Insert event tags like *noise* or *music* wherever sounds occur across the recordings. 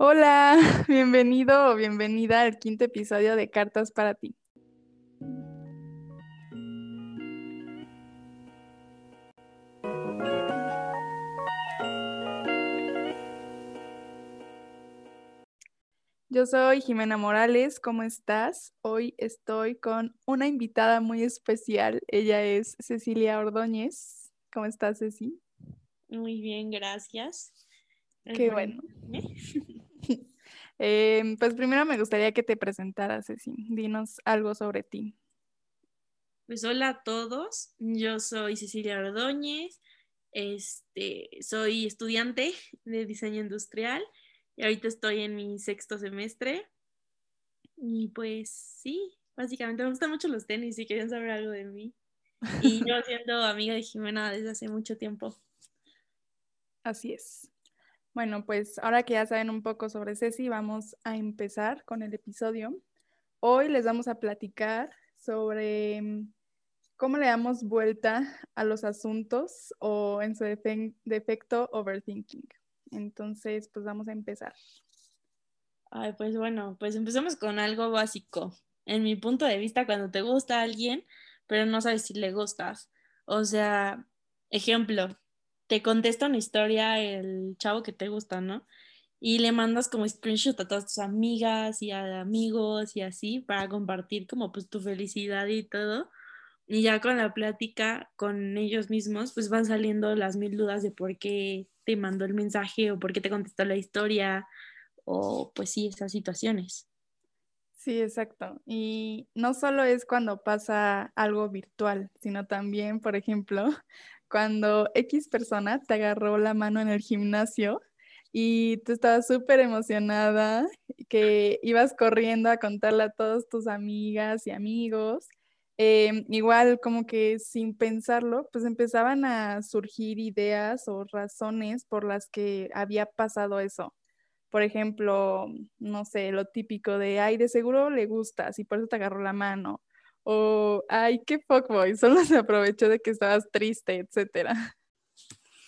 Hola, *laughs* bienvenido o bienvenida al quinto episodio de Cartas para ti. Yo soy Jimena Morales, ¿cómo estás? Hoy estoy con una invitada muy especial. Ella es Cecilia Ordóñez. ¿Cómo estás, Ceci? Muy bien, gracias. Qué bueno. *laughs* Em, pues primero me gustaría que te presentaras, Ceci. Dinos algo sobre ti. Pues hola a todos, yo soy Cecilia Ordóñez, este, soy estudiante de diseño industrial y ahorita estoy en mi sexto semestre. Y pues sí, básicamente me gustan mucho los tenis si quieren saber algo de mí. Y *laughs* yo siendo amiga de Jimena desde hace mucho tiempo. Así es. Bueno, pues ahora que ya saben un poco sobre Ceci, vamos a empezar con el episodio. Hoy les vamos a platicar sobre mm, cómo le damos vuelta a los asuntos o en su defecto overthinking. Entonces, pues vamos a empezar. Ay, pues bueno, pues empecemos con algo básico. En mi punto de vista, cuando te gusta alguien, pero no sabes si le gustas. O sea, ejemplo, te contesta una historia el chavo que te gusta, ¿no? Y le mandas como screenshot a todas tus amigas y a amigos y así para compartir como pues tu felicidad y todo. Y ya con la plática con ellos mismos, pues van saliendo las mil dudas de por qué te mandó el mensaje o por qué te contestó la historia o pues sí, esas situaciones. Sí, exacto. Y no solo es cuando pasa algo virtual, sino también, por ejemplo, cuando X persona te agarró la mano en el gimnasio y tú estabas súper emocionada, que ibas corriendo a contarle a todas tus amigas y amigos. Em, igual como que sin pensarlo, pues empezaban a surgir ideas o razones por las que había pasado eso. Por ejemplo, no sé, lo típico de, ay, de seguro le gustas y por eso te agarró la mano o ay, qué fuckboy, solo se aprovechó de que estabas triste, etcétera.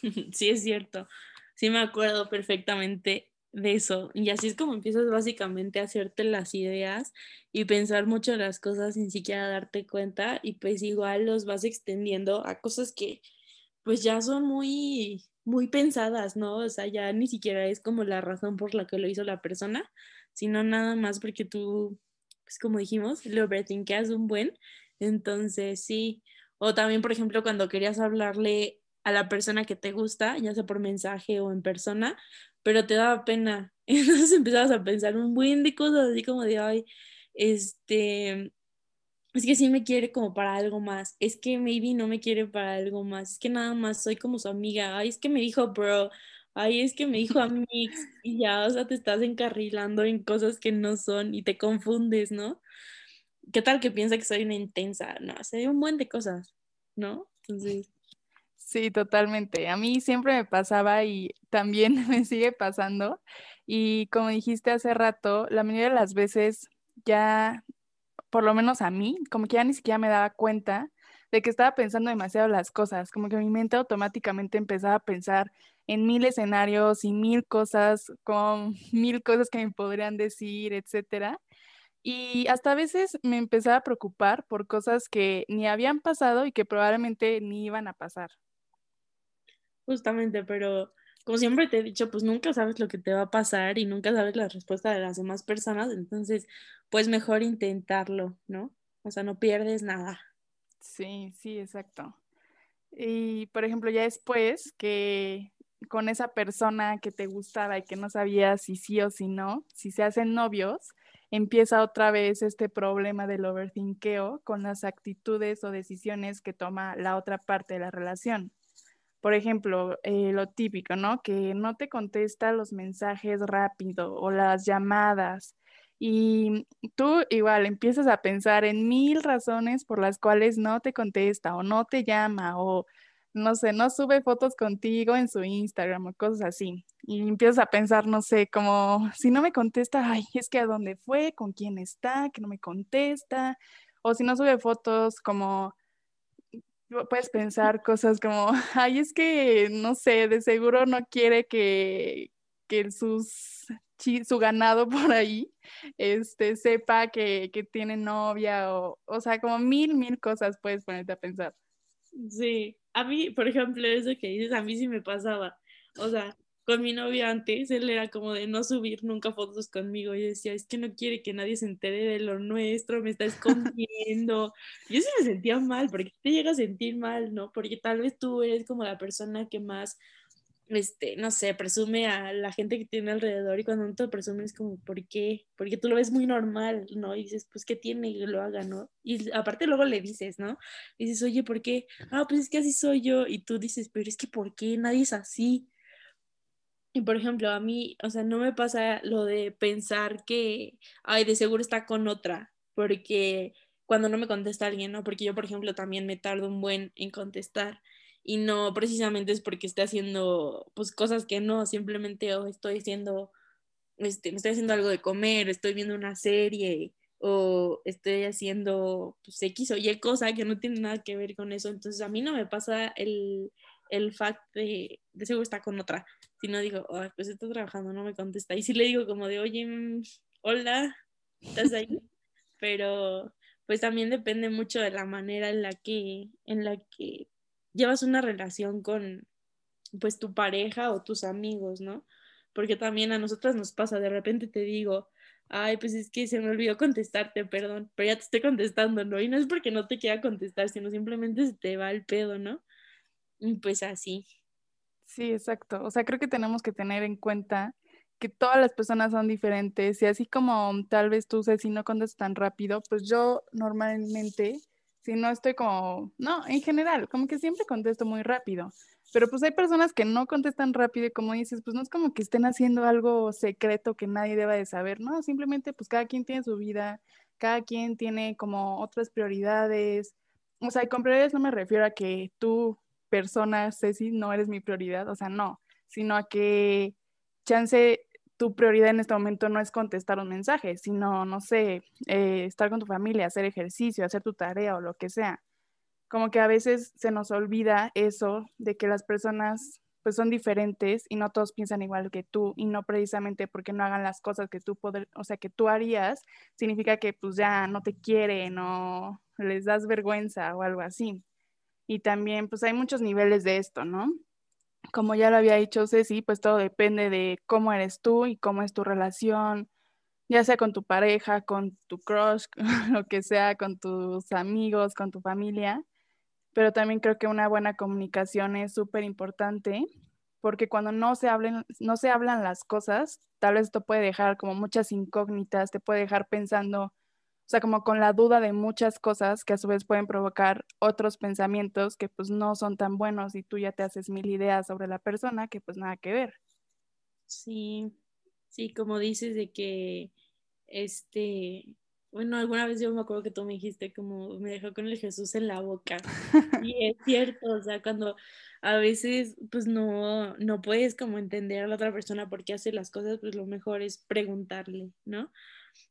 *laughs* Sí, es cierto. Sí me acuerdo perfectamente de eso. Y así es como empiezas básicamente a hacerte las ideas y pensar mucho en las cosas sin siquiera darte cuenta y pues igual los vas extendiendo a cosas que pues ya son muy muy pensadas, ¿no? O sea, ya ni siquiera es como la razón por la que lo hizo la persona, sino nada más porque tú pues como dijimos, lo overthinkas un buen. Entonces, sí. O también, por ejemplo, cuando querías hablarle a la persona que te gusta, ya sea por mensaje o en persona, pero te daba pena. *laughs* Entonces empezabas a pensar un buen de cosas así como de, ay, este, es que sí me quiere como para algo más, es que maybe no me quiere para algo más, es que nada más soy como su amiga, ay, es que me dijo bro, ay, es que me dijo a mí y ya, o sea, te estás encarrilando en cosas que no son y te confundes, ¿no? ¿Qué tal que piensa que soy una intensa? No, sé un buen de cosas, ¿no? Sí, totalmente. A mí siempre me pasaba y también *laughs* me sigue pasando. Y como dijiste hace rato, la mayoría de las veces ya, por lo menos a mí, como que ya ni siquiera me daba cuenta de que estaba pensando demasiado las cosas, como que mi mente automáticamente empezaba a pensar en mil escenarios y mil cosas, con *laughs* mil cosas que me podrían decir, etcétera. Y hasta a veces me empezaba a preocupar por cosas que ni habían pasado y que probablemente ni iban a pasar. Justamente, pero como siempre te he dicho, pues nunca sabes lo que te va a pasar y nunca sabes la respuesta de las demás personas, entonces, pues mejor intentarlo, ¿no? O sea, no pierdes nada. Sí, sí, exacto. Y por ejemplo, ya después que con esa persona que te gustaba y que no sabías si sí o si no, si se hacen novios, empieza otra vez este problema del overthinkeo con las actitudes o decisiones que toma la otra parte de la relación. Por ejemplo, eh, lo típico, ¿no? Que no te contesta los mensajes rápido o las llamadas y tú igual empiezas a pensar en mil razones por las cuales no te contesta o no te llama o no sé, no sube fotos contigo en su Instagram o cosas así. Y empiezas a pensar, no sé, como si no me contesta, ay, es que a dónde fue, con quién está, que no me contesta. O si no sube fotos, como puedes pensar cosas como, *laughs* ay, es que, no sé, de seguro no quiere que, que sus su ganado *laughs* por ahí, este, sepa que, que tiene novia o, o sea, como mil, mil cosas puedes ponerte a pensar. Sí, a mí, por ejemplo, eso que dices, a mí sí me pasaba. O sea, con mi novio antes, él era como de no subir nunca fotos conmigo. Y decía, es que no quiere que nadie se entere de lo nuestro, me está escondiendo. Yo sí me sentía mal, porque te llega a sentir mal, ¿no? Porque tal vez tú eres como la persona que más, este, no sé, presume a la gente que tiene alrededor y cuando no te presume es como, ¿por qué? Porque tú lo ves muy normal, ¿no? Y dices, pues, ¿qué tiene que lo haga, no? Y aparte luego le dices, ¿no? Y dices, oye, ¿por qué? Ah, pues es que así soy yo. Y tú dices, pero es que ¿por qué? Nadie es así. Y por ejemplo, a mí, o sea, no me pasa lo de pensar que, ay, de seguro está con otra, porque cuando no me contesta alguien, ¿no? Porque yo, por ejemplo, también me tardo un buen en contestar y no precisamente es porque esté haciendo, pues, cosas que no, simplemente o estoy haciendo, este, estoy haciendo algo de comer, estoy viendo una serie o estoy haciendo, pues, X o Y cosa que no tiene nada que ver con eso. Entonces, a mí no me pasa el, el fact de, de seguro está con otra si no digo, pues está trabajando, no me contesta. Y si le digo como de, oye, mm, hola, ¿estás ahí? Pero pues también depende mucho de la manera en la que, en la que llevas una relación con pues tu pareja o tus amigos, ¿no? Porque también a nosotras nos pasa, de repente te digo, ay, pues es que se me olvidó contestarte, perdón, pero ya te estoy contestando, ¿no? Y no es porque no te quiera contestar, sino simplemente se te va el pedo, ¿no? Y pues así. Sí, exacto. O sea, creo que tenemos que tener en cuenta que todas las personas son diferentes y así como tal vez tú, si no contestas tan rápido, pues yo normalmente, no estoy como, no, en general, como que siempre contesto muy rápido, pero pues hay personas que no contestan rápido y como dices, pues no es como que estén haciendo algo secreto que nadie deba de saber, ¿no? Simplemente pues cada quien tiene su vida, cada quien tiene como otras prioridades. O sea, con prioridades no me refiero a que tú persona, Ceci, no eres mi prioridad, o sea, no, sino a que chance tu prioridad en este momento no es contestar un mensaje, sino, no sé, eh, estar con tu familia, hacer ejercicio, hacer tu tarea o lo que sea. Como que a veces se nos olvida eso de que las personas pues son diferentes y no todos piensan igual que tú y no precisamente porque no hagan las cosas que tú poder, o sea, que tú harías, significa que pues ya no te quieren o les das vergüenza o algo así. Y también, pues hay muchos niveles de esto, ¿no? Como ya lo había dicho Ceci, pues todo depende de cómo eres tú y cómo es tu relación, ya sea con tu pareja, con tu crush, *laughs* lo que sea, con tus amigos, con tu familia. Pero también creo que una buena comunicación es súper importante porque cuando no se, hablen, no se hablan las cosas, tal vez esto puede dejar como muchas incógnitas, te puede dejar pensando sea, como con la duda de muchas cosas que a su vez pueden provocar otros pensamientos que pues no son tan buenos y tú ya te haces mil ideas sobre la persona que pues nada que ver. Sí, sí, como dices de que, este, bueno, alguna vez yo me acuerdo que tú me dijiste como me dejó con el Jesús en la boca. *laughs* Y es cierto, o sea, cuando a veces pues no, no puedes como entender a la otra persona por qué hace las cosas, pues lo mejor es preguntarle, ¿no?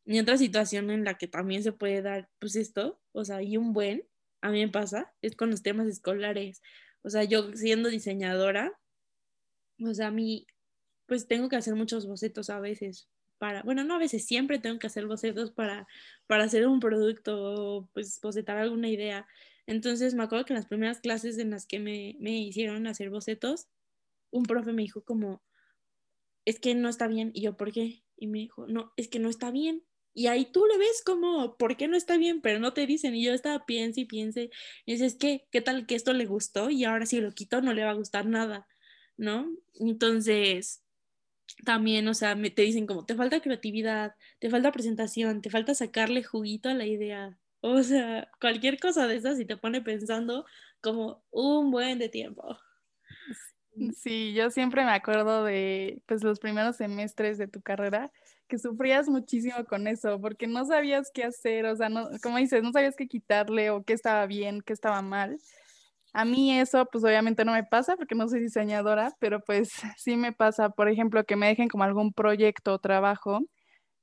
Y otra situación en la que también se puede dar, pues esto, o sea, y un buen, a mí me pasa, es con los temas escolares. O sea, yo siendo diseñadora, o sea, a mí, pues tengo que hacer muchos bocetos a veces para, bueno, no a veces, siempre tengo que hacer bocetos para, para hacer un producto, pues bocetar alguna idea. Entonces, me acuerdo que en las primeras clases en las que me, me hicieron hacer bocetos, un profe me dijo como, es que no está bien. Y yo, ¿por qué? Y me dijo, no, es que no está bien. Y ahí tú le ves como, ¿por qué no está bien? Pero no te dicen. Y yo estaba piense y piense. Y dices, ¿qué? ¿Qué tal que esto le gustó? Y ahora si lo quito no le va a gustar nada, ¿no? Entonces, también, o sea, me, te dicen como, te falta creatividad, te falta presentación, te falta sacarle juguito a la idea. O sea, cualquier cosa de esas y te pone pensando como un buen de tiempo. *laughs* Sí, yo siempre me acuerdo de pues los primeros semestres de tu carrera que sufrías muchísimo con eso porque no sabías qué hacer, o sea, no, como dices, no sabías qué quitarle o qué estaba bien, qué estaba mal. A mí eso pues obviamente no me pasa porque no soy diseñadora, pero pues *laughs* sí me pasa, por ejemplo, que me dejen como algún proyecto o trabajo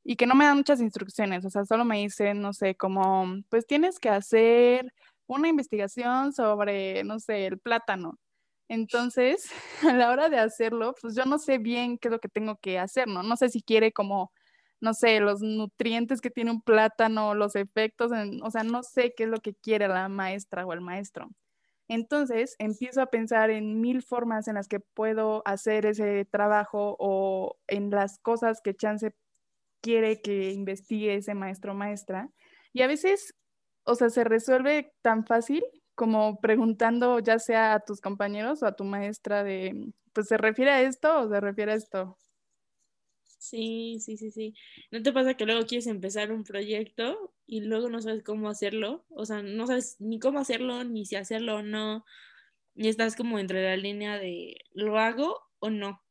y que no me dan muchas instrucciones, o sea, solo me dicen, no sé, como pues tienes que hacer una investigación sobre, no sé, el plátano Entonces, *laughs* a la hora de hacerlo, pues yo no sé bien qué es lo que tengo que hacer, ¿no? No sé si quiere como, no sé, los nutrientes que tiene un plátano, los efectos, o sea, no sé qué es lo que quiere la maestra o el maestro. Entonces, empiezo a pensar en mil formas en las que puedo hacer ese trabajo o en las cosas que Chance quiere que investigue ese maestro o maestra. Y a veces, o sea, se resuelve tan fácil como preguntando ya sea a tus compañeros o a tu maestra de, pues se refiere a esto o se refiere a esto. Sí, sí, sí, sí. ¿No te pasa que luego quieres empezar un proyecto y luego no sabes cómo hacerlo? O sea, no sabes ni cómo hacerlo, ni si hacerlo o no. Y estás como entre la línea de, ¿lo hago o no?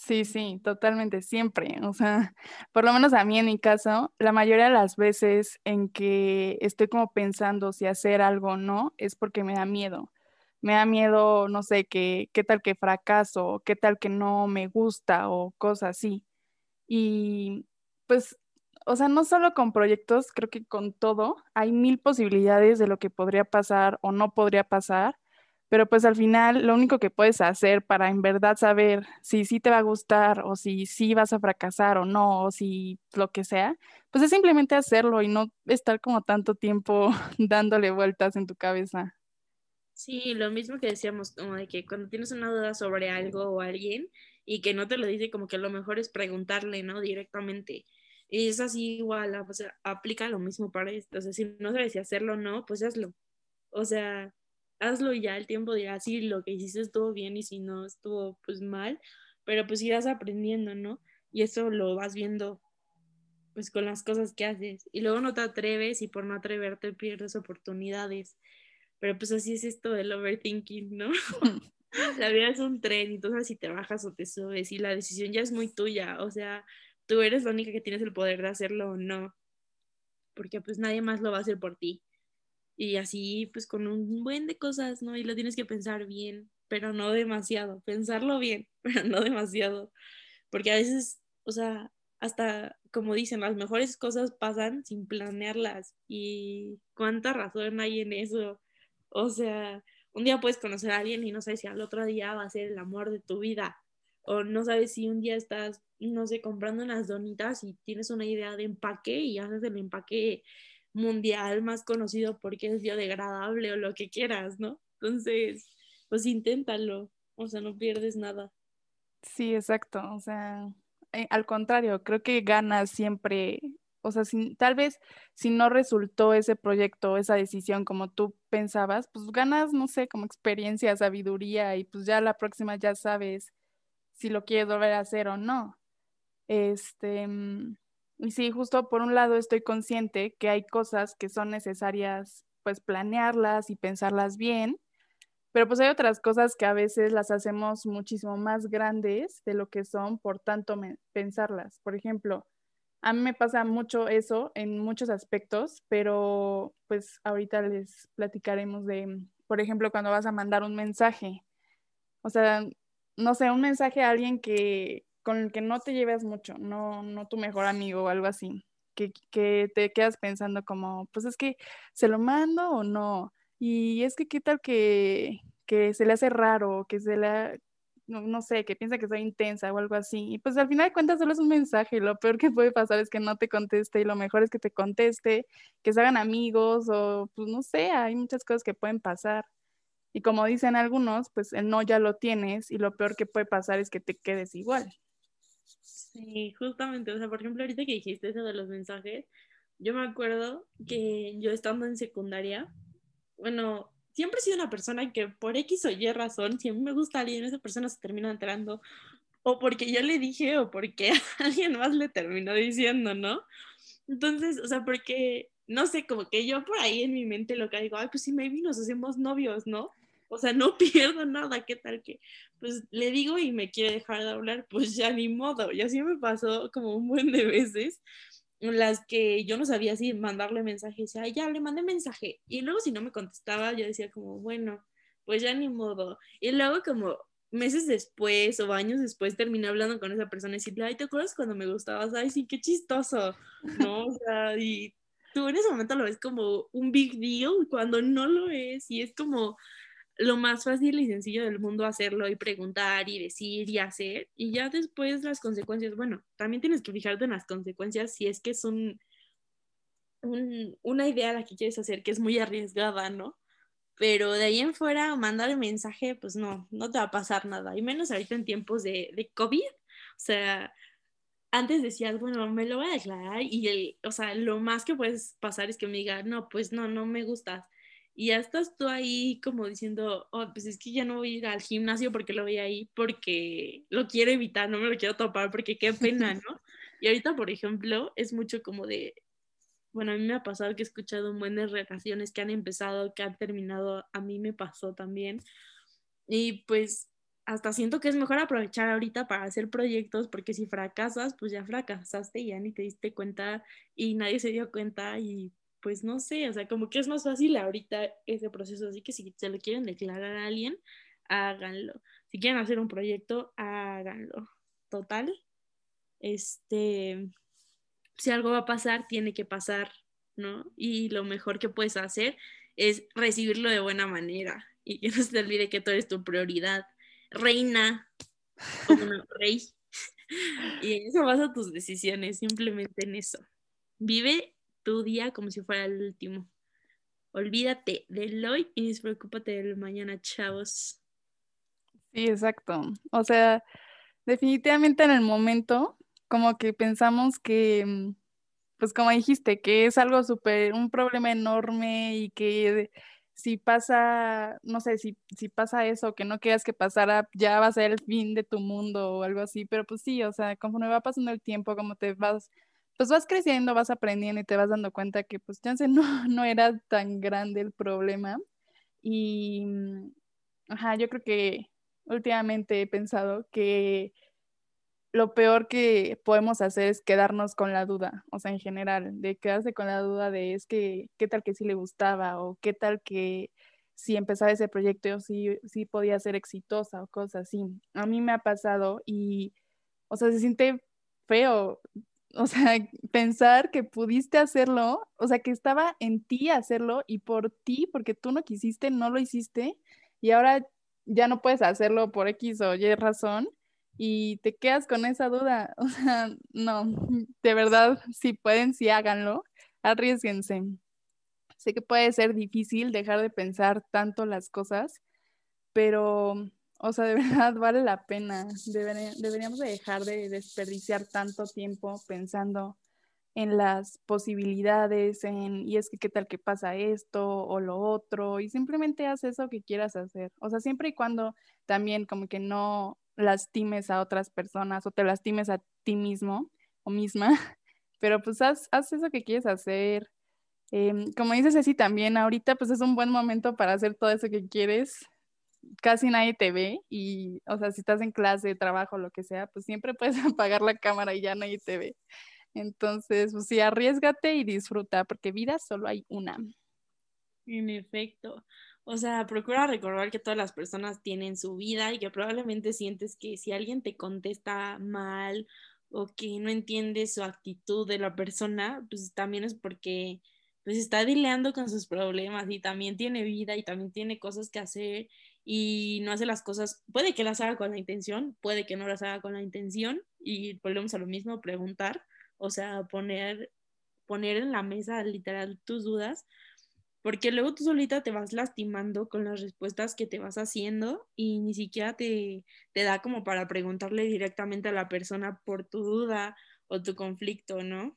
Sí, sí, totalmente, siempre. O sea, por lo menos a mí en mi caso, la mayoría de las veces en que estoy como pensando si hacer algo o no, es porque me da miedo. Me da miedo, no sé, que, qué tal que fracaso, qué tal que no me gusta o cosas así. Y pues, o sea, no solo con proyectos, creo que con todo, hay mil posibilidades de lo que podría pasar o no podría pasar pero pues al final lo único que puedes hacer para en verdad saber si sí te va a gustar o si sí vas a fracasar o no, o si lo que sea, pues es simplemente hacerlo y no estar como tanto tiempo *laughs* dándole vueltas en tu cabeza. Sí, lo mismo que decíamos, como de que cuando tienes una duda sobre algo o alguien y que no te lo dice, como que lo mejor es preguntarle, ¿no? Directamente. Y es así igual, o sea, aplica lo mismo para esto. O sea, si no sabes si hacerlo o no, pues hazlo. O sea, hazlo y ya el tiempo dirá si lo que hiciste estuvo bien y si no estuvo pues mal, pero pues irás aprendiendo, ¿no? Y eso lo vas viendo pues con las cosas que haces y luego no te atreves y por no atreverte pierdes oportunidades. Pero pues así es esto del overthinking, ¿no? *laughs* *laughs* la vida es un tren y tú sabes si te bajas o te subes y la decisión ya es muy tuya, o sea, tú eres la única que tienes el poder de hacerlo o no, porque pues nadie más lo va a hacer por ti y así pues con un buen de cosas, ¿no? Y lo tienes que pensar bien, pero no demasiado, pensarlo bien, *laughs* pero no demasiado, porque a veces, o sea, hasta como dicen, las mejores cosas pasan sin planearlas y cuánta razón hay en eso. O sea, un día puedes conocer a alguien y no sabes si al otro día va a ser el amor de tu vida. O no sabes si un día estás, no sé, comprando unas donitas y tienes una idea de empaque y haces el empaque mundial más conocido porque es biodegradable o lo que quieras, ¿no? Entonces, pues inténtalo, o sea, no pierdes nada. Sí, exacto, o sea, eh, al contrario, creo que ganas siempre, o sea, tal vez si no resultó ese proyecto, esa decisión como tú pensabas, pues ganas, no sé, como experiencia, sabiduría y pues ya la próxima ya sabes si lo quieres volver a hacer o no. Este, mm, y sí, justo por un lado estoy consciente que hay cosas que son necesarias pues planearlas y pensarlas bien, pero pues hay otras cosas que a veces las hacemos muchísimo más grandes de lo que son por tanto pensarlas. Por ejemplo, a mí me pasa mucho eso en muchos aspectos, pero pues ahorita les platicaremos de, por ejemplo, cuando vas a mandar un mensaje. O sea, no sé, un mensaje a alguien que, con el que no te lleves mucho, no, no tu mejor amigo o algo así, que, te quedas pensando como, pues es que se lo mando o no, y es que qué tal que, que se le hace raro, que se le, no, no, sé, que piensa que soy intensa o algo así. Y pues al final de cuentas solo es un mensaje. Lo peor que puede pasar es que no te conteste y lo mejor es que te conteste, que se hagan amigos o pues no sé, hay muchas cosas que pueden pasar. Y como dicen algunos, pues el no ya lo tienes y lo peor que puede pasar es que te quedes igual. Sí, justamente, o sea, por ejemplo, ahorita que dijiste eso de los mensajes, yo me acuerdo que yo estando en secundaria, bueno, siempre he sido una persona que por X o Y razón, si a mí me gusta alguien, esa persona se termina enterando, o porque yo le dije, o porque *laughs* alguien más le terminó diciendo, ¿no? Entonces, o sea, porque, no sé, como que yo por ahí en mi mente lo que digo, ay, pues sí, maybe nos hacemos novios, ¿no? O sea, no *laughs* pierdo nada, ¿qué tal que? Pues le digo y me quiere dejar de hablar, pues ya ni modo. Y así me pasó como un buen de veces en las que yo no sabía si mandarle mensaje, decía, ya le mandé mensaje. Y luego si no me contestaba, yo decía como, bueno, pues ya ni modo. Y luego como meses después o años después terminé hablando con esa persona y decirle, ay, ¿te acuerdas cuando me gustabas? Ay, sí, qué chistoso, ¿no? O sea, y tú en ese momento lo ves como un big deal cuando no lo es y es como lo más fácil y sencillo del mundo hacerlo y preguntar y decir y hacer. Y ya después las consecuencias, bueno, también tienes que fijarte en las consecuencias si es que es un, una idea la que quieres hacer que es muy arriesgada, ¿no? Pero de ahí en fuera, mandar el mensaje, pues no, no te va a pasar nada. Y menos ahorita en tiempos de, de COVID. O sea, antes decías, bueno, me lo voy a declarar y el, o sea, lo más que puedes pasar es que me diga, no, pues no, no me gustas y ya estás tú ahí como diciendo, oh, pues es que ya no voy a ir al gimnasio porque lo voy ahí, porque lo quiero evitar, no me lo quiero topar, porque qué pena, ¿no? Y ahorita, por ejemplo, es mucho como de, bueno, a mí me ha pasado que he escuchado buenas relaciones que han empezado, que han terminado, a mí me pasó también. Y pues hasta siento que es mejor aprovechar ahorita para hacer proyectos, porque si fracasas, pues ya fracasaste y ya ni te diste cuenta y nadie se dio cuenta y pues no sé, o sea, como que es más fácil ahorita ese proceso, así que si se lo quieren declarar a alguien, háganlo. Si quieren hacer un proyecto, háganlo. Total, este, si algo va a pasar, tiene que pasar, ¿no? Y lo mejor que puedes hacer es recibirlo de buena manera y que *laughs* no se te olvide que tú eres tu prioridad. Reina, como rey. *laughs* y en eso vas a tus decisiones, simplemente en eso. Vive tu día como si fuera el último. Olvídate del hoy y despreocúpate del mañana, chavos. Sí, exacto. O sea, definitivamente en el momento, como que pensamos que, mm, pues como dijiste, que es algo súper, un problema enorme y que si pasa, no sé, si, si pasa eso, que no quieras que pasara, ya va a ser el fin de tu mundo o algo así, pero pues sí, o sea, conforme va pasando el tiempo, como te vas pues vas creciendo, vas aprendiendo y te vas dando cuenta que pues chance no, *laughs* no era tan grande el problema. Y, mm, ajá, yo creo que últimamente he pensado que lo peor que podemos hacer es quedarnos con la duda, o sea, en general, de quedarse con la duda de es que, ¿qué tal que sí le gustaba? O qué tal que si empezaba ese proyecto sí, sí podía ser exitosa o cosas así. A mí me ha pasado y, o sea, se siente feo o sea, pensar que pudiste hacerlo, o sea, que estaba en ti hacerlo y por ti, porque tú no quisiste, no lo hiciste y ahora ya no puedes hacerlo por X o Y razón y te quedas con esa duda. *laughs* O sea, no, de verdad, si pueden, sí háganlo, arriesguense. Sé que puede ser difícil dejar de pensar tanto las cosas, pero o sea, de *laughs* verdad vale la pena. deberíamos dejar de desperdiciar tanto tiempo pensando en las posibilidades, en, y es que qué tal que pasa esto o lo otro, y simplemente haz eso que quieras hacer. O sea, siempre y cuando también como que no lastimes a otras personas o te lastimes a ti mismo o misma, *laughs* pero pues haz, haz eso que quieres hacer. Em, como dices así también, ahorita pues es un buen momento para hacer todo eso que quieres casi nadie te ve y, o sea, si estás en clase, trabajo, lo que sea, pues siempre *laughs* puedes apagar la cámara y ya nadie te ve. Entonces, pues sí, arriesgate y disfruta, porque vida solo hay una. En efecto. O sea, procura recordar que todas las personas tienen su vida y que probablemente sientes que si alguien te contesta mal o que no entiende su actitud de la persona, pues también es porque pues está dileando con sus problemas y también tiene vida y también tiene cosas que hacer y no hace las cosas, puede que las haga con la intención, puede que no las haga con la intención y volvemos a lo mismo, preguntar, o sea, poner, poner en la mesa literal tus dudas, porque luego tú solita te vas lastimando con las respuestas que te vas haciendo y ni siquiera te, te da como para preguntarle directamente a la persona por tu duda o tu conflicto, ¿no?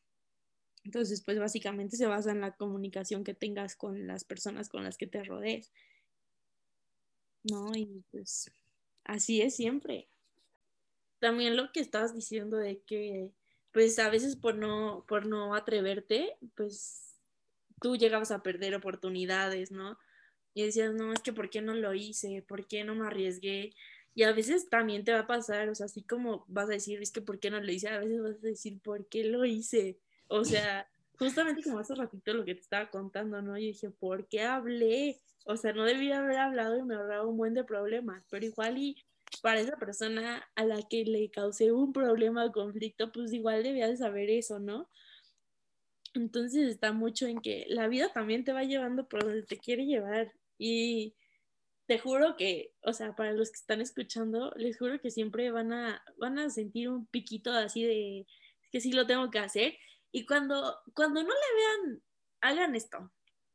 Entonces, pues básicamente se basa en la comunicación que tengas con las personas con las que te rodees. ¿No? Y pues así es siempre. También lo que estabas diciendo de que, pues a veces por no, por no atreverte, pues tú llegabas a perder oportunidades, ¿no? Y decías, no, es que ¿por qué no lo hice? ¿Por qué no me arriesgué? Y a veces también te va a pasar, o sea, así como vas a decir, es que ¿por qué no lo hice? A veces vas a decir, ¿por qué lo hice? O sea, justamente como hace ratito lo que te estaba contando, ¿no? Yo dije, ¿por qué hablé? O sea, no debía haber hablado y me ahorraba un buen de problemas, pero igual y para esa persona a la que le causé un problema o conflicto, pues igual debía de saber eso, ¿no? Entonces está mucho en que la vida también te va llevando por donde te quiere llevar y te juro que, o sea, para los que están escuchando, les juro que siempre van a, van a sentir un piquito así de que sí lo tengo que hacer. Y cuando, cuando no le vean, hagan esto.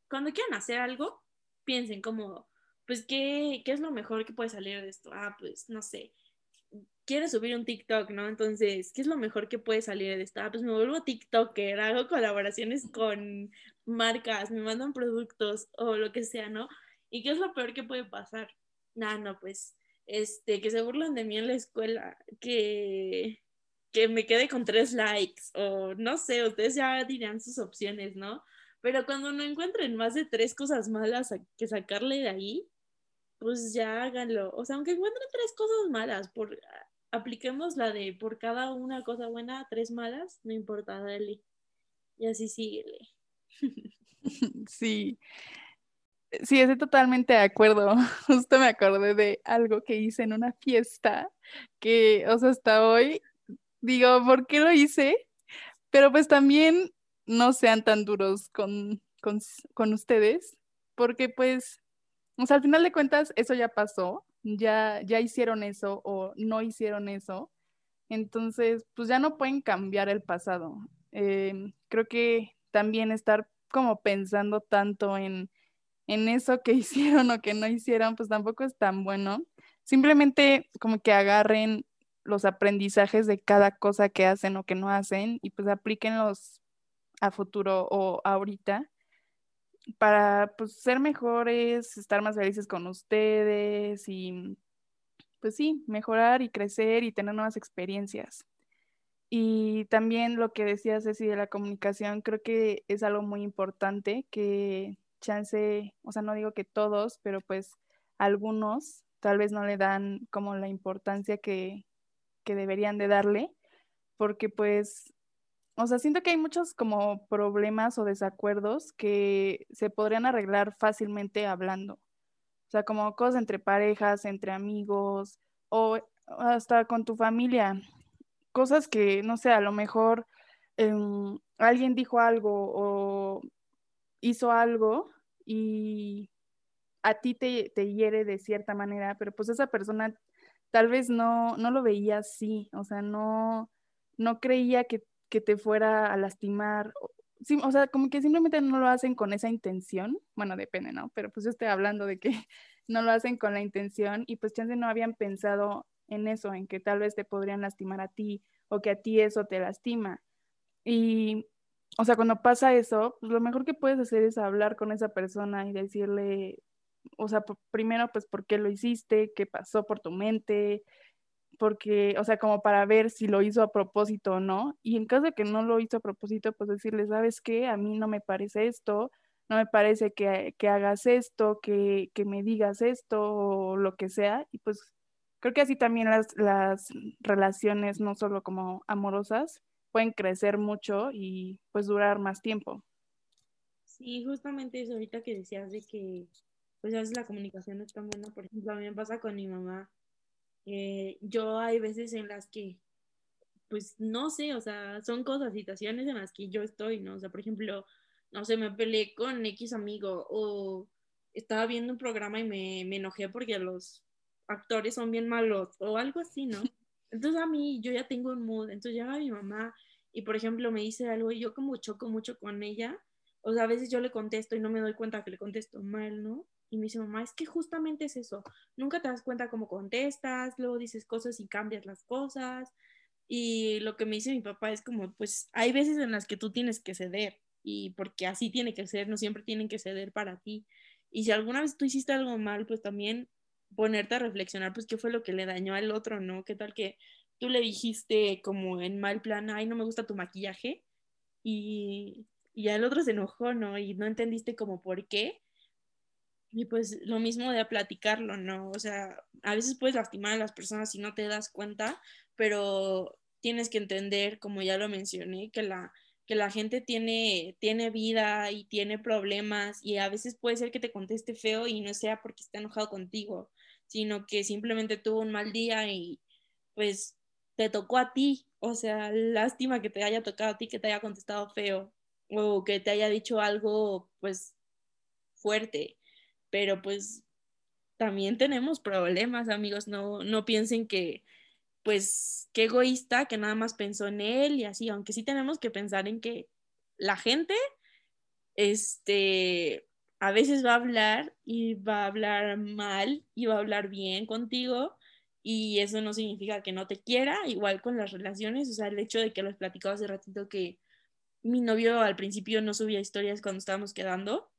Cuando quieran hacer algo, piensen como, pues, ¿qué, ¿qué es lo mejor que puede salir de esto? Ah, pues, no sé, quieres subir un TikTok, ¿no? Entonces, ¿qué es lo mejor que puede salir de esto? Ah, pues me vuelvo TikToker, hago colaboraciones con marcas, me mandan productos o lo que sea, ¿no? ¿Y qué es lo peor que puede pasar? Nah, no, pues, este, que se burlan de mí en la escuela, que, que me quede con tres likes, o no sé, ustedes ya dirán sus opciones, ¿no? Pero cuando no encuentren más de tres cosas malas que sacarle de ahí, pues ya háganlo. O sea, aunque encuentren tres cosas malas, por, apliquemos la de por cada una cosa buena, tres malas, no importa, dale. Y así síguele. *laughs* Sí, Sí, estoy totalmente de acuerdo. *laughs* Justo me acordé de algo que hice en una fiesta que, o sea, hasta hoy digo, ¿por qué lo hice? Pero pues también no sean tan duros con, con, ustedes, porque pues, o sea, al final de cuentas, eso ya pasó, ya, ya hicieron eso o no hicieron eso. Entonces, pues ya no pueden cambiar el pasado. Em, creo que también estar como pensando tanto en en eso que *laughs* hicieron o que no hicieron, pues tampoco es tan bueno. Simplemente como que agarren los aprendizajes de cada cosa que hacen o que no hacen y pues aplíquenlos a futuro o ahorita para pues ser mejores, estar más felices con ustedes y pues sí, mejorar y crecer y tener nuevas experiencias. Y también lo que decía Ceci de la comunicación, creo que es algo muy importante que chance, o sea, no digo que todos, pero pues algunos tal vez no le dan como la importancia que, que deberían de darle, porque pues, o sea, siento que hay muchos como problemas o desacuerdos que se podrían arreglar fácilmente hablando. O sea, como cosas entre parejas, entre amigos o hasta con tu familia. Cosas que, no sé, a lo mejor em, alguien dijo algo o hizo algo y a ti te, hiere de cierta manera, pero pues esa persona tal vez no, no lo veía así, o sea, no, no creía que, te fuera a lastimar. Sí, o sea, como que simplemente no lo hacen con esa intención, bueno, depende, ¿no? Pero pues yo estoy hablando de que *laughs* no lo hacen con la intención y pues chance no habían pensado en eso, en que tal vez te podrían lastimar a ti o que a ti eso te lastima. Y o sea, cuando pasa eso, pues lo mejor que puedes hacer es hablar con esa persona y decirle, o sea, primero, pues, ¿por qué lo hiciste? ¿Qué pasó por tu mente? Porque, o sea, como para ver si lo hizo a propósito o no. Y en caso de que no lo hizo a propósito, pues decirle, ¿sabes qué? A mí no me parece esto, no me parece que, hagas esto, que, que, me digas esto o lo que sea. Y pues creo que así también las, las relaciones, no solo como amorosas, pueden crecer mucho y pues durar más tiempo. Sí, justamente eso ahorita que decías de que pues a veces la comunicación no es tan buena, por ejemplo, a mí me pasa con mi mamá. Yo hay veces en las que, pues no sé, o sea, son cosas, situaciones en las que yo estoy, ¿no? O sea, por ejemplo, no sé, me peleé con X amigo o estaba viendo un programa y me, me enojé porque los actores son bien malos o algo así, ¿no? *laughs* Entonces a mí yo ya tengo un mood, entonces llega mi mamá y por ejemplo me dice algo y yo como choco mucho con ella, o sea, a veces yo le contesto y no me doy cuenta que le contesto mal, ¿no? Y me dice, mamá, es que justamente es eso, nunca te das cuenta cómo contestas, luego dices cosas y cambias las cosas. Y lo que me dice mi papá es como, pues hay veces en las que tú tienes que ceder y porque así tiene que ser, no siempre tienen que ceder para ti. Y si alguna vez tú hiciste algo mal, pues también ponerte a reflexionar, pues, qué fue lo que le dañó al otro, ¿no? ¿Qué tal que tú le dijiste como en mal plan, ay, no me gusta tu maquillaje? Y, y el otro se enojó, ¿no? Y no entendiste como por qué. Y pues lo mismo de platicarlo, ¿no? O sea, a veces puedes lastimar a las personas si no te das cuenta, pero tienes que entender, como ya lo mencioné, que la, que la gente tiene, tiene vida y tiene problemas y a veces puede ser que te conteste feo y no sea porque está enojado contigo, sino que simplemente tuvo un mal día y pues te tocó a ti. O sea, lástima que te haya tocado a ti, que te haya contestado feo o que te haya dicho algo pues fuerte. Pero pues también tenemos problemas, amigos, no, no piensen que, pues, qué egoísta, que nada más pensó en él y así, aunque sí tenemos que pensar en que la gente, este, a veces va a hablar y va a hablar mal y va a hablar bien contigo y eso no significa que no te quiera, igual con las relaciones, o sea, el hecho de que los platicaba hace ratito que mi novio al principio no subía historias cuando estábamos quedando,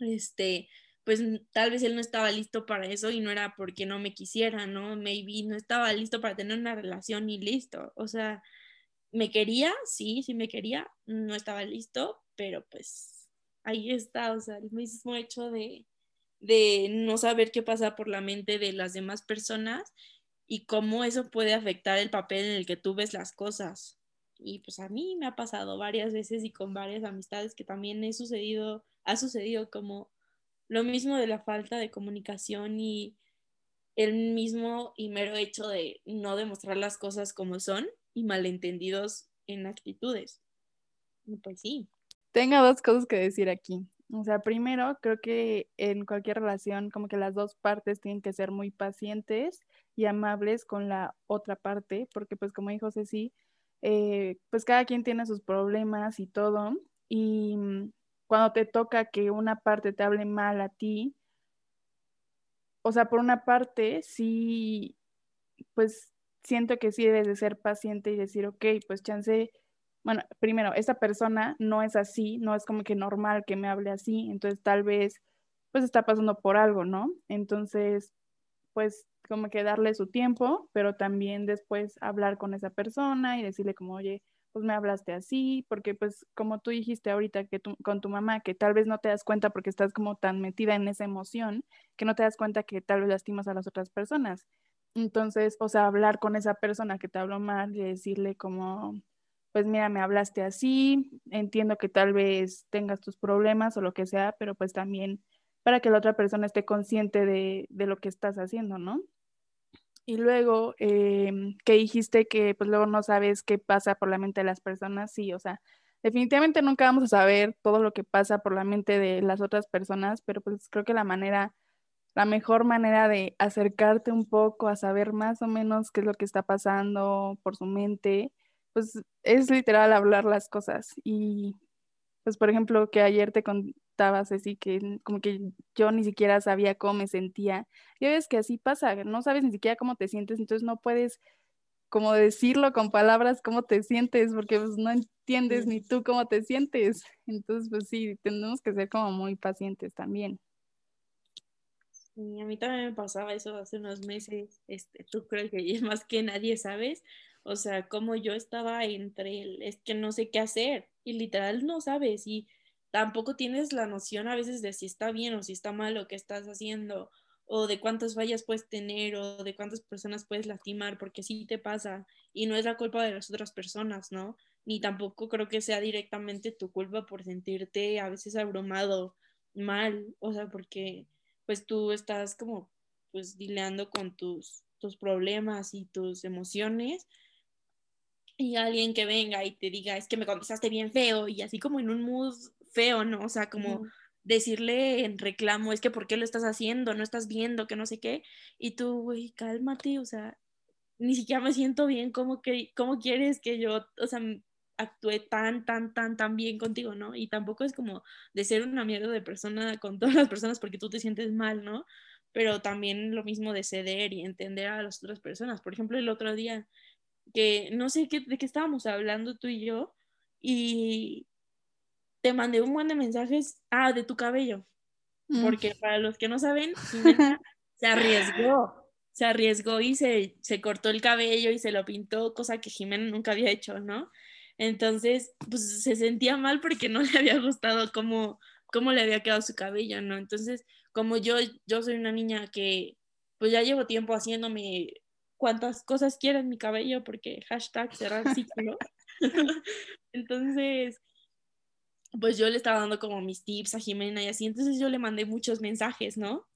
este, pues tal vez él no estaba listo para eso y no era porque no me quisiera, ¿no? Maybe no estaba listo para tener una relación y listo, o sea, me quería, sí, sí me quería, no estaba listo, pero pues ahí está, o sea, el mismo hecho de, de no saber qué pasa por la mente de las demás personas y cómo eso puede afectar el papel en el que tú ves las cosas. Y pues a mí me ha pasado varias veces y con varias amistades que también he sucedido, ha sucedido como lo mismo de la falta de comunicación y el mismo y mero hecho de no demostrar las cosas como son y malentendidos en actitudes. pues sí. Tengo dos cosas que decir aquí. O sea, primero, creo que en cualquier relación, como que las dos partes tienen que ser muy pacientes y amables con la otra parte, porque pues como dijo Ceci, eh, pues cada quien tiene sus problemas y todo, y cuando te toca que una parte te hable mal a ti, o sea, por una parte, sí, pues siento que sí debes de ser paciente y decir, ok, pues chance bueno, primero, esta persona no es así, no es como que normal que me hable así, entonces tal vez pues está pasando por algo, ¿no? Entonces, pues como que darle su tiempo, pero también después hablar con esa persona y decirle como, oye, pues me hablaste así, porque pues como tú dijiste ahorita que con tu mamá, que tal vez no te das cuenta porque estás como tan metida en esa emoción, que no te das cuenta que tal vez lastimas a las otras personas. Entonces, o sea, hablar con esa persona que te habló mal y decirle como, pues mira, me hablaste así, entiendo que tal vez tengas tus problemas o lo que sea, pero pues también para que la otra persona esté consciente de, lo que estás haciendo, ¿no? Y luego, em, que dijiste que pues luego no sabes qué pasa por la mente de las personas, sí, o sea, definitivamente nunca vamos a saber todo lo que pasa por la mente de las otras personas, pero pues creo que la manera, la mejor manera de acercarte un poco a saber más o menos qué es lo que está pasando por su mente, pues es literal hablar las cosas. Y pues por ejemplo que ayer te contabas así que como que yo ni siquiera sabía cómo me sentía. Ya ves que así pasa, no sabes ni siquiera cómo te sientes, entonces no puedes como decirlo con palabras cómo te sientes, porque pues no entiendes ni tú cómo te sientes. Entonces, pues sí, tenemos que ser como muy pacientes también. Y a mí también me pasaba eso hace unos meses. Este, tú creo que *laughs* más que nadie sabes, o sea, como yo estaba entre él, es que no sé qué hacer y literal no sabes y tampoco tienes la noción a veces de si está bien o si está mal lo que estás haciendo o de cuántas fallas puedes tener o de cuántas personas puedes lastimar porque sí te pasa y no es la culpa de las otras personas, ¿no? Ni tampoco creo que sea directamente tu culpa por sentirte a veces abrumado mal, o sea, porque pues tú estás como pues dileando con tus, tus problemas y tus emociones y alguien que venga y te diga, es que me contestaste bien feo y así como en un mood feo, ¿no? O sea, como decirle en reclamo, es que ¿por qué lo estás haciendo? No estás viendo, que no sé qué. Y tú, güey, cálmate, o sea, ni siquiera me siento bien, ¿cómo, que, cómo quieres que yo, o sea, actúe tan, tan, tan, tan bien contigo, ¿no? Y tampoco es como de ser una mierda de persona con todas las personas porque tú te sientes mal, ¿no? Pero también lo mismo de ceder y entender a las otras personas. Por ejemplo, el otro día que no sé qué, de qué estábamos hablando tú y yo, y te mandé un buen de mensajes, ah, de tu cabello, mm. porque para los que no saben, *laughs* se arriesgó, se arriesgó y se, se cortó el cabello y se lo pintó, cosa que Jimena nunca había hecho, ¿no? Entonces, pues se sentía mal porque no le había gustado cómo, cómo le había quedado su cabello, ¿no? Entonces, como yo, yo soy una niña que pues ya llevo tiempo haciéndome cuántas cosas quiero en mi cabello porque hashtag cerrar *laughs* ciclo. *laughs* entonces, pues yo le estaba dando como mis tips a Jimena y así, entonces yo le mandé muchos mensajes, ¿no?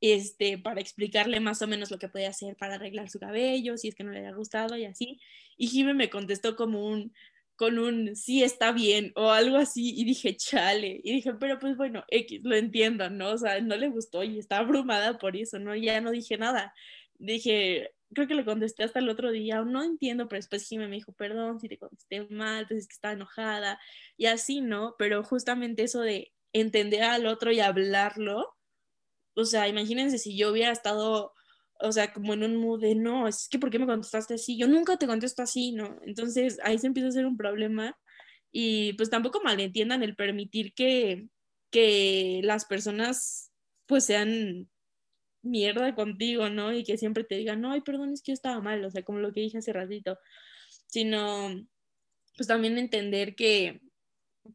Este, para explicarle más o menos lo que podía hacer para arreglar su cabello, si es que no le había gustado y así. Y Jimena me contestó como un, con un sí está bien o algo así y dije, chale, y dije, pero pues bueno, X, lo entiendo, ¿no? O sea, no le gustó y estaba abrumada por eso, ¿no? Ya no dije nada. Dije, creo que le contesté hasta el otro día, no entiendo, pero después Jimmy me dijo, perdón si te contesté mal, pues es que estaba enojada y así, ¿no? Pero justamente eso de entender al otro y hablarlo, o sea, imagínense si yo hubiera estado o sea, como en un mood de, no, es que ¿por qué me contestaste así? Yo nunca te contesto así, ¿no? Entonces ahí se empieza a hacer un problema y pues tampoco malentiendan el permitir que, que las personas pues sean mierda contigo, ¿no? Y que siempre te digan, no, ay, perdón, es que yo estaba mal, o sea, como lo que dije hace ratito, sino pues también entender que,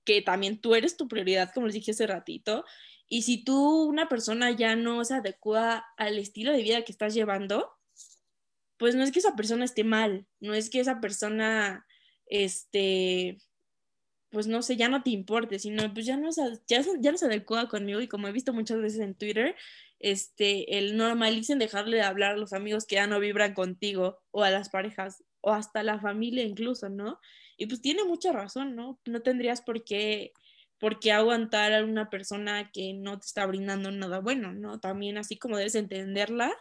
que también tú eres tu prioridad, como les dije hace ratito, y si tú, una persona ya no se adecua al estilo de vida que estás llevando, pues no es que esa persona esté mal, no es que esa persona, este, pues no sé, ya no te importe, sino pues ya no, se, ya, ya no se adecua conmigo y como he visto muchas veces en Twitter, este, el normalicen dejarle de hablar a los amigos que ya no vibran contigo o a las parejas o hasta a la familia incluso, ¿no? Y pues tiene mucha razón, ¿no? No tendrías por qué por qué aguantar a una persona que no te está brindando nada bueno, ¿no? También así como debes entenderlas,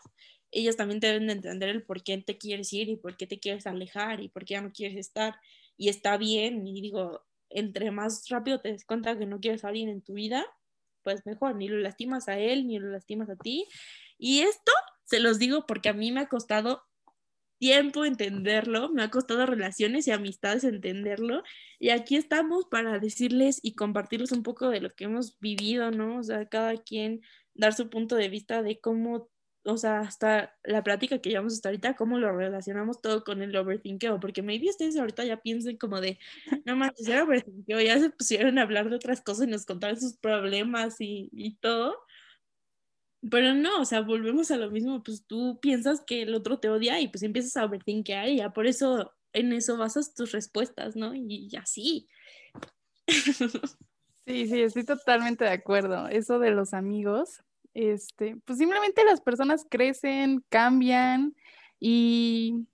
ellas también deben de entender el por qué te quieres ir y por qué te quieres alejar y por qué ya no quieres estar. Y está bien, y digo, entre más rápido te des cuenta que no quieres a alguien en tu vida, pues mejor, ni lo lastimas a él, ni lo lastimas a ti. Y esto se los digo porque a mí me ha costado tiempo entenderlo, me ha costado relaciones y amistades entenderlo. Y aquí estamos para decirles y compartirles un poco de lo que hemos vivido, ¿no? O sea, cada quien dar su punto de vista de cómo, o sea, hasta la práctica que llevamos hasta ahorita, cómo lo relacionamos todo con el overthinkeo, porque maybe ustedes ahorita ya piensen como de, no manches, era overthinkeo, ya se pusieron a hablar de otras cosas y nos contaron sus problemas y, y todo pero no, o sea, volvemos a lo mismo, pues tú piensas que el otro te odia y pues empiezas a overthinkear y ya por eso en eso basas tus respuestas, ¿no? Y, así. *laughs* Sí, sí, estoy totalmente de acuerdo. Eso de los amigos, este, pues simplemente las personas crecen, cambian y,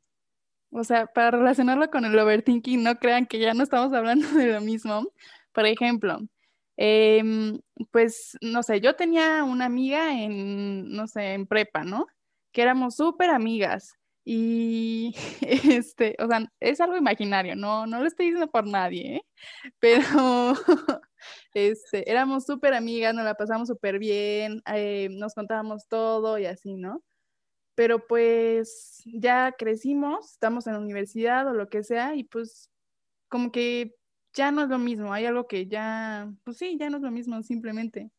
o sea, para relacionarlo con el overthinking, no crean que ya no estamos hablando *laughs* de lo mismo. Por ejemplo, Em, pues, no sé, yo tenía una amiga en, no sé, en prepa, ¿no? Que éramos súper amigas. Y, *laughs* este, o sea, es algo imaginario, no, no lo estoy diciendo por nadie, ¿eh? *laughs* Pero, este, éramos súper amigas, nos la pasamos súper bien, eh, nos contábamos todo y así, ¿no? Pero pues ya crecimos, estamos en la universidad o lo que sea, y pues como que ya no es lo mismo, hay algo que ya, pues sí, ya no es lo mismo simplemente.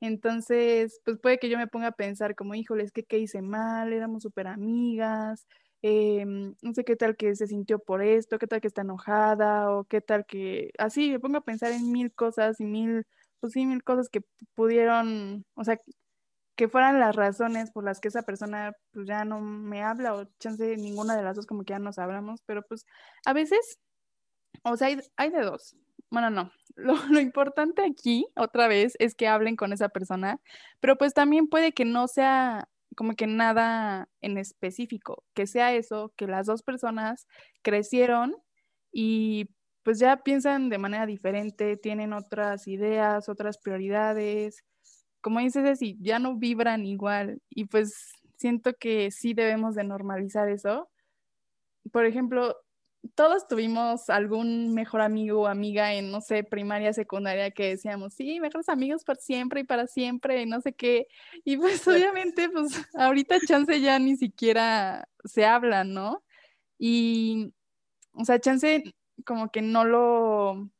Entonces, pues puede que yo me ponga a pensar como, híjole, es que qué hice mal, éramos súper amigas, em, no sé qué tal que se sintió por esto, qué tal que está enojada, o qué tal que, así, me pongo a pensar en mil cosas y mil, pues sí, mil cosas que pudieron, o sea, que fueran las razones por las que esa persona pues ya no me habla o chance ninguna de las dos como que ya nos hablamos, pero pues a veces o sea, hay, de dos. Bueno, no. *laughs* Lo, importante aquí, otra vez, es que hablen con esa persona, pero pues también puede que no sea como que nada en específico, que sea eso, que las dos personas crecieron y pues ya piensan de manera diferente, tienen otras ideas, otras prioridades. Como dices, Ceci, ya no vibran igual y pues siento que sí debemos de normalizar eso. Por ejemplo, todos tuvimos algún mejor amigo o amiga en, no sé, primaria, secundaria, que decíamos, sí, mejores amigos por siempre y para siempre, y no sé qué. Y pues obviamente, pues *laughs* ahorita chance ya ni siquiera se habla, ¿no? Y, o sea, chance como que no lo,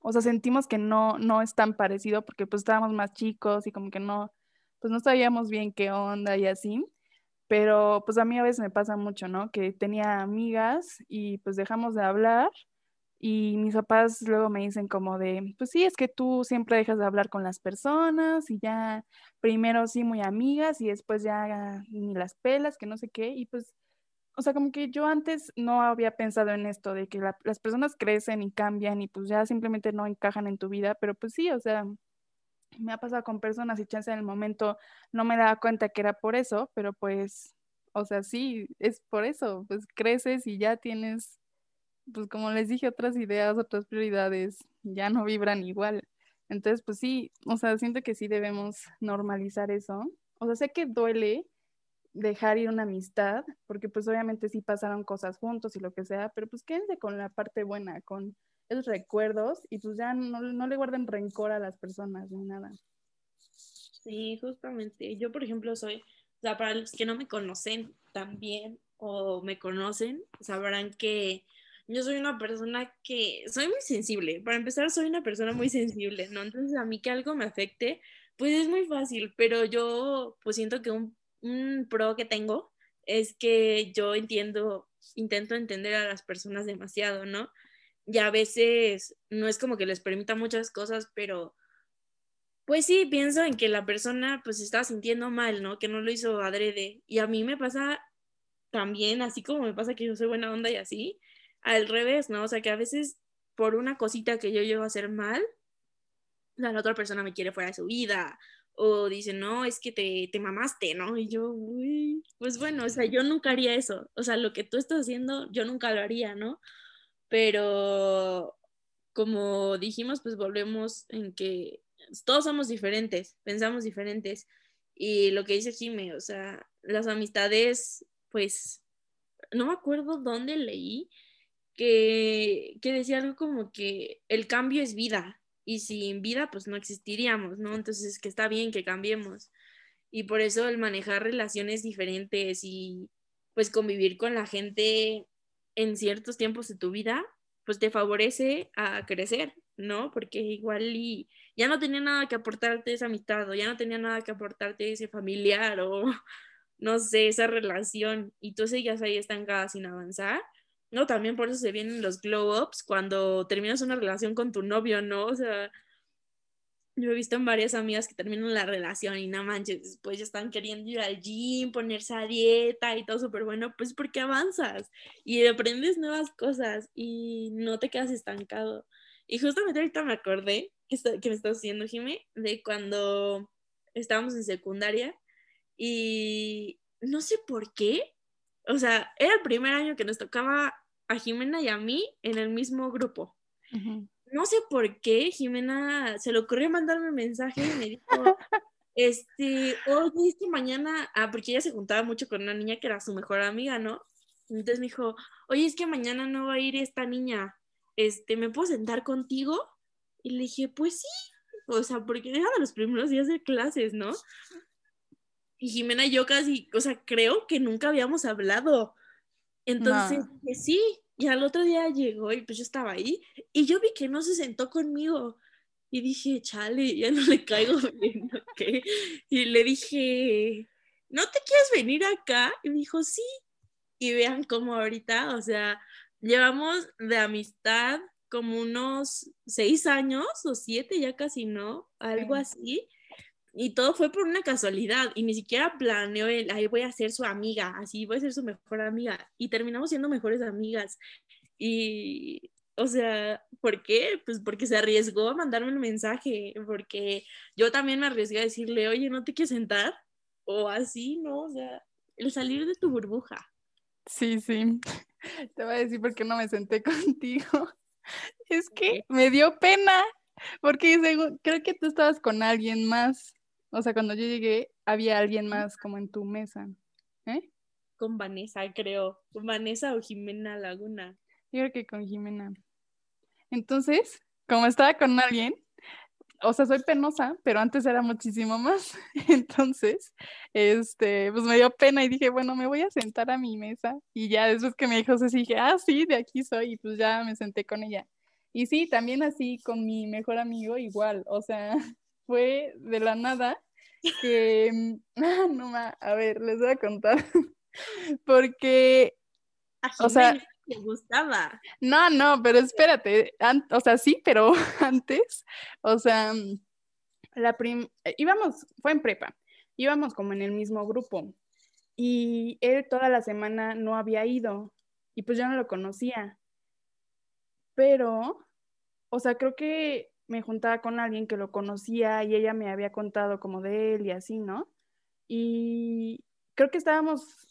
o sea, sentimos que no, no es tan parecido porque pues estábamos más chicos y como que no, pues no sabíamos bien qué onda y así. Pero pues a mí a veces me pasa mucho, ¿no? Que tenía amigas y pues dejamos de hablar y mis papás luego me dicen como de, pues sí, es que tú siempre dejas de hablar con las personas y ya primero sí muy amigas y después ya ni las pelas, que no sé qué. Y pues, o sea, como que yo antes no había pensado en esto de que las personas crecen y cambian y pues ya simplemente no encajan en tu vida, pero pues sí, o sea, me ha pasado con personas y chance en el momento no me daba cuenta que era por eso, pero pues, o sea, sí, es por eso, pues creces y ya tienes pues como les dije, otras ideas, otras prioridades ya no vibran igual. Entonces, pues sí, o sea, siento que sí debemos normalizar eso. O sea, sé que duele dejar ir una amistad, porque pues obviamente sí pasaron cosas juntos y lo que sea, pero pues quédense con la parte buena, con esos recuerdos y pues ya no, no le guarden rencor a las personas ni nada. Sí, justamente. Yo, por ejemplo, soy, o sea, para los que no me conocen también o me conocen, sabrán que yo soy una persona que soy muy sensible. Para empezar, soy una persona muy sensible, ¿no? Entonces, a mí que algo me afecte, pues es muy fácil, pero yo pues siento que un, un pro que tengo es que yo entiendo, intento entender a las personas demasiado, ¿no? Y a veces no es como que les permita muchas cosas, pero pues sí, pienso en que la persona pues está sintiendo mal, ¿no? Que no lo hizo adrede. Y a mí me pasa también, así como me pasa que yo soy buena onda y así, al revés, ¿no? O sea, que a veces por una cosita que yo llego a hacer mal, la otra persona me quiere fuera de su vida o dice, no, es que te, te mamaste, ¿no? Y yo, uy, pues bueno, o sea, yo nunca haría eso. O sea, lo que tú estás haciendo, yo nunca lo haría, ¿no? Pero como dijimos, pues volvemos en que todos somos diferentes, pensamos diferentes. Y lo que dice Jime, o sea, las amistades, pues, no me acuerdo dónde leí que, que decía algo como que el cambio es vida y sin vida pues no existiríamos, ¿no? Entonces que está bien que cambiemos. Y por eso el manejar relaciones diferentes y pues convivir con la gente en ciertos tiempos de tu vida, pues te favorece a crecer, ¿no? Porque igual y ya no tenía nada que aportarte esa amistad o ya no tenía nada que aportarte ese familiar o *laughs* no sé, esa relación y tú seguías ahí estancada sin avanzar. No, también por eso se vienen los glow ups cuando terminas una relación con tu novio, ¿no? O sea, yo he visto en varias amigas que terminan la relación y no manches, pues ya están queriendo ir al gym, ponerse a dieta y todo súper bueno, pues porque avanzas y aprendes nuevas cosas y no te quedas estancado. Y justamente ahorita me acordé que, me estás haciendo, Jimé, de cuando estábamos en secundaria y no sé por qué, o sea, era el primer año que nos tocaba a Jimena y a mí en el mismo grupo. No sé por qué Jimena se le ocurrió mandarme un mensaje y me dijo, *laughs* este, oye, es que mañana, ah, porque ella se juntaba mucho con una niña que era su mejor amiga, ¿no? Entonces me dijo, oye, es que mañana no va a ir esta niña, este, ¿me puedo sentar contigo? Y le dije, pues sí, o sea, porque era de los primeros días de clases, ¿no? Y Jimena y yo casi, o sea, creo que nunca habíamos hablado. Entonces, sí, y al otro día llegó y pues yo estaba ahí y yo vi que no se sentó conmigo. Y dije, chale, ya no le caigo *laughs* bien, ¿ok? Y le dije, ¿no te quieres venir acá? Y me dijo, sí. Y vean cómo ahorita, o sea, llevamos de amistad como unos seis años o siete, ya casi no, algo así. Y todo fue por una casualidad y ni siquiera planeó el, ahí voy a ser su amiga, así voy a ser su mejor amiga. Y terminamos siendo mejores amigas. Y, o sea, ¿por qué? Pues porque se arriesgó a mandarme un mensaje, porque yo también me arriesgué a decirle, oye, ¿no te quieres sentar? O así, ¿no? O sea, el salir de tu burbuja. Sí, sí. *laughs* Te voy a decir por qué no me senté *laughs* contigo. Es que me dio pena, porque creo que tú estabas con alguien más. O sea, cuando yo llegué, había alguien más como en tu mesa. ¿Eh? Con Vanessa, creo. Con Vanessa o Jimena Laguna. Yo creo que con Jimena. Entonces, como estaba con alguien, o sea, soy penosa, pero antes era muchísimo más. *laughs* Entonces, este, pues me dio pena y dije, bueno, me voy a sentar a mi mesa. Y ya después que me dijo Ceci, dije, ah, sí, de aquí soy. Y pues ya me senté con ella. Y sí, también así con mi mejor amigo, igual. O sea, fue de la nada que, mm, *laughs* no ma, a ver, les voy a contar, *laughs* porque, o sea, le gustaba. No, no, pero espérate, o sea, sí, pero *laughs* antes, o sea, mm, la prim eh, íbamos, fue en prepa, íbamos como en el mismo grupo y él toda la semana no había ido y pues yo no lo conocía, pero, o sea, creo que me juntaba con alguien que lo conocía y ella me había contado como de él y así, ¿no? Y creo que estábamos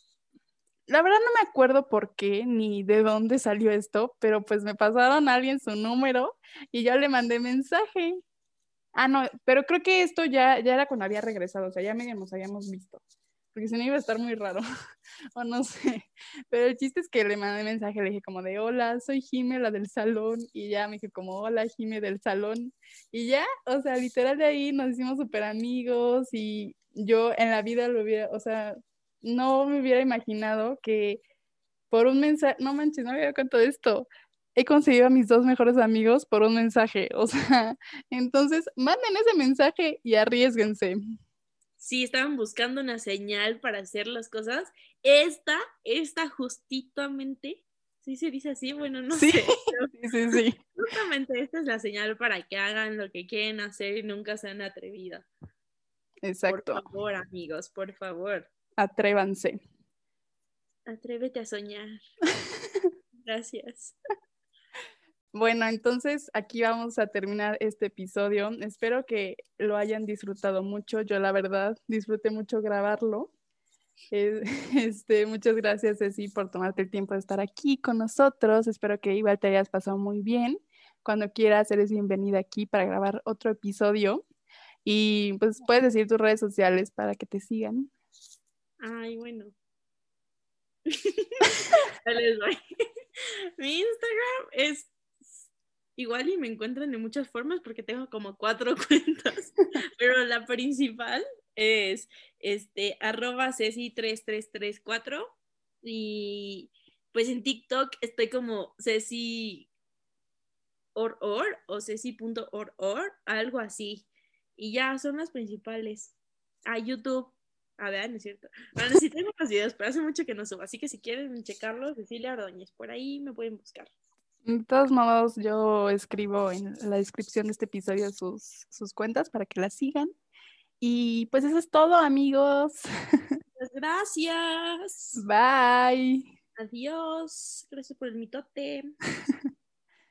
la verdad no me acuerdo por qué ni de dónde salió esto, pero pues me pasaron a alguien su número y yo le mandé mensaje. Ah, no, pero creo que esto ya, ya era cuando había regresado, o sea, ya medio nos habíamos visto, porque si no iba a estar muy raro, *laughs* o no sé. Pero el chiste es que le mandé mensaje, le dije como de, hola, soy Jime, la del salón, y ya me dije como, hola, Jime del salón, y ya, o sea, literal de ahí nos hicimos súper amigos y yo en la vida lo hubiera, o sea, no me hubiera imaginado que por un mensaje, no manches, no me había contado esto, he conseguido a mis dos mejores amigos por un mensaje, *laughs* o sea, entonces manden ese mensaje y arriesguense. Sí, estaban buscando una señal para hacer las cosas. Esta, esta justamente, ¿sí se dice así? Bueno, no sí. sé. *laughs* Sí, sí, sí. *laughs* Justamente esta es la señal para que hagan lo que quieren hacer y nunca sean atrevidas. Exacto. Por favor, amigos, por favor. Atrévanse. Atrévete a soñar. *laughs* Gracias. Bueno, entonces aquí vamos a terminar este episodio. Espero que lo hayan disfrutado mucho. Yo la verdad disfruté mucho grabarlo. Eh, *laughs* este, muchas gracias, Ceci, por tomarte el tiempo de estar aquí con nosotros. Espero que igual te hayas pasado muy bien. Cuando quieras, eres bienvenida aquí para grabar otro episodio. Y pues puedes decir tus redes sociales para que te sigan. Ay, bueno. *laughs* *laughs* Mi Instagram es igual y me encuentran de muchas formas porque tengo como cuatro *laughs* cuentas, pero la principal es este arroba ceci3334 y pues en TikTok estoy como ceci or, or o ceci.or or, algo así. Y ya son las principales. A YouTube. A ver, no es cierto. Bueno, sí tengo más videos, pero hace mucho que no subo. Así que si quieren checarlos, Cecilia Ordóñez, por ahí me pueden buscar. De todos modos, yo escribo en la descripción de este episodio sus, sus cuentas para que las sigan. Y pues eso es todo, amigos. *laughs* Muchas gracias. Bye. Adiós. Gracias por el mitote. *laughs*